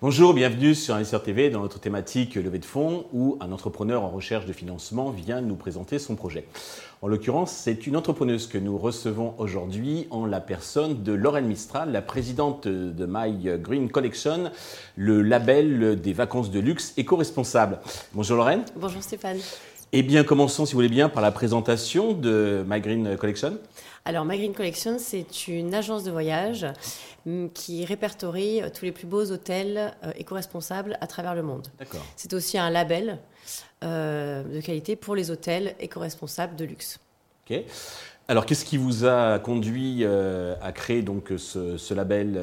Bonjour, bienvenue sur Investisseur TV dans notre thématique levée de fonds où un entrepreneur en recherche de financement vient nous présenter son projet. En l'occurrence, c'est une entrepreneuse que nous recevons aujourd'hui en la personne de Lorraine Mistral, la présidente de My Green Collection, le label des vacances de luxe éco-responsable. Bonjour Lorraine. Bonjour Stéphane. Eh bien, commençons, si vous voulez bien, par la présentation de My Green Collection. Alors, My Green Collection, c'est une agence de voyage mm, qui répertorie euh, tous les plus beaux hôtels euh, éco-responsables à travers le monde. D'accord. C'est aussi un label euh, de qualité pour les hôtels éco-responsables de luxe. Ok. Alors, qu'est-ce qui vous a conduit à créer donc ce, label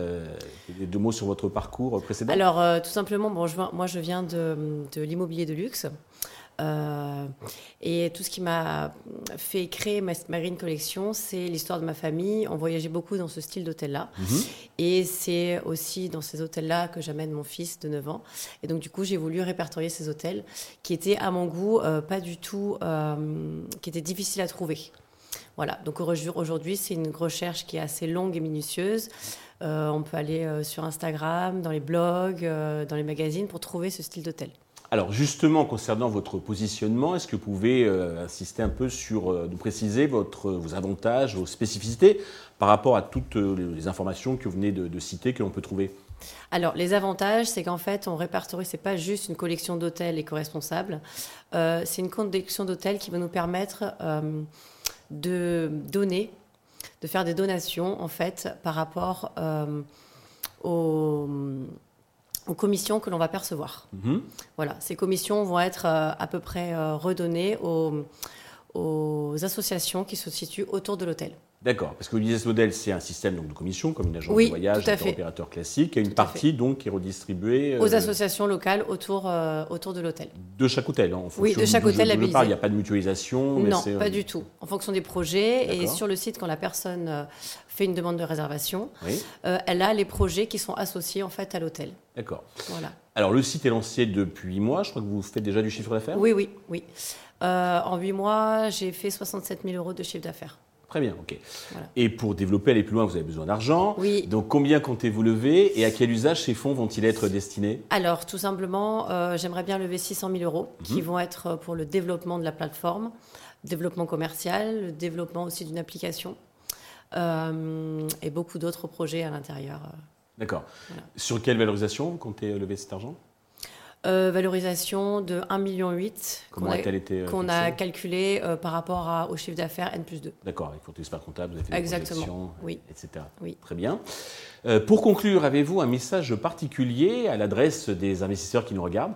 Deux mots sur votre parcours précédent? Alors, tout simplement, bon, moi, je viens de, de l'immobilier de luxe. Euh, et tout ce qui m'a fait créer ma Marine Collection, c'est l'histoire de ma famille. On voyageait beaucoup dans ce style d'hôtel-là. Mhm. Et c'est aussi dans ces hôtels-là que j'amène mon fils de 9 ans. Et donc, du coup, j'ai voulu répertorier ces hôtels qui étaient, à mon goût, euh, pas du tout. Euh, qui étaient difficiles à trouver. Voilà. Donc, aujourd'hui, c'est une recherche qui est assez longue et minutieuse. on peut aller sur Instagram, dans les blogs, dans les magazines pour trouver ce style d'hôtel. Alors justement, concernant votre positionnement, est-ce que vous pouvez euh, insister un peu sur, euh, nous préciser votre, vos avantages, vos spécificités par rapport à toutes euh, les informations que vous venez de, citer, que l'on peut trouver? Alors, les avantages, c'est qu'en fait, on répertorie, c'est pas juste une collection d'hôtels éco-responsables, c'est une collection d'hôtels qui va nous permettre de donner, de faire des donations, en fait, par rapport aux aux commissions que l'on va percevoir. Mhm. Voilà, ces commissions vont être euh, à peu près euh, redonnées aux, aux associations qui se situent autour de l'hôtel. D'accord, parce que le business model, c'est un système donc, de commission, comme une agence de voyage, un opérateur classique, et une partie donc qui est redistribuée euh, aux associations locales autour, autour de l'hôtel. De chaque hôtel, hein, en fonction Oui, de chaque hôtel Il n'y a pas de mutualisation Non, pas du tout. En fonction des projets, et sur le site, quand la personne fait une demande de réservation, elle a les projets qui sont associés en fait à l'hôtel. D'accord. Voilà. Alors le site est lancé depuis 8 mois, je crois que vous faites déjà du chiffre d'affaires? Oui, oui, oui. Euh, en 8 mois, j'ai fait 67 000 euros de chiffre d'affaires. Très bien, ok. Et pour développer, aller plus loin, vous avez besoin d'argent. Oui. Donc combien comptez-vous lever et à quel usage ces fonds vont-ils être destinés? Alors tout simplement, euh, j'aimerais bien lever 600 000 euros qui mhm. vont être pour le développement de la plateforme, développement commercial, le développement aussi d'une application euh, et beaucoup d'autres projets à l'intérieur. D'accord. Sur quelle valorisation vous comptez lever cet argent? Euh, valorisation de 1,8 million qu'on a, été, qu'on a calculé euh, par rapport au chiffre d'affaires N plus 2. D'accord, il faut experts comptable, vous avez fait Exactement. des oui. etc. Oui. Très bien. Euh, pour conclure, avez-vous un message particulier à l'adresse des investisseurs qui nous regardent?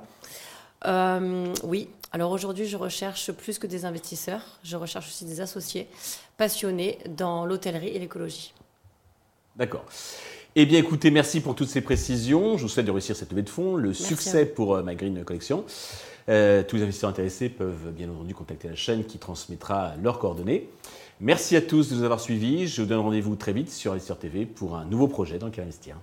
Oui. Alors aujourd'hui, je recherche plus que des investisseurs, je recherche aussi des associés passionnés dans l'hôtellerie et l'écologie. D'accord. Eh bien, écoutez, merci pour toutes ces précisions. Je vous souhaite de réussir cette levée de fonds, le succès pour euh, ma Green Collection. Euh, tous les investisseurs intéressés peuvent bien entendu contacter la chaîne qui transmettra leurs coordonnées. Merci à tous de nous avoir suivis. Je vous donne rendez-vous très vite sur Investisseur TV pour un nouveau projet dans lequel investir.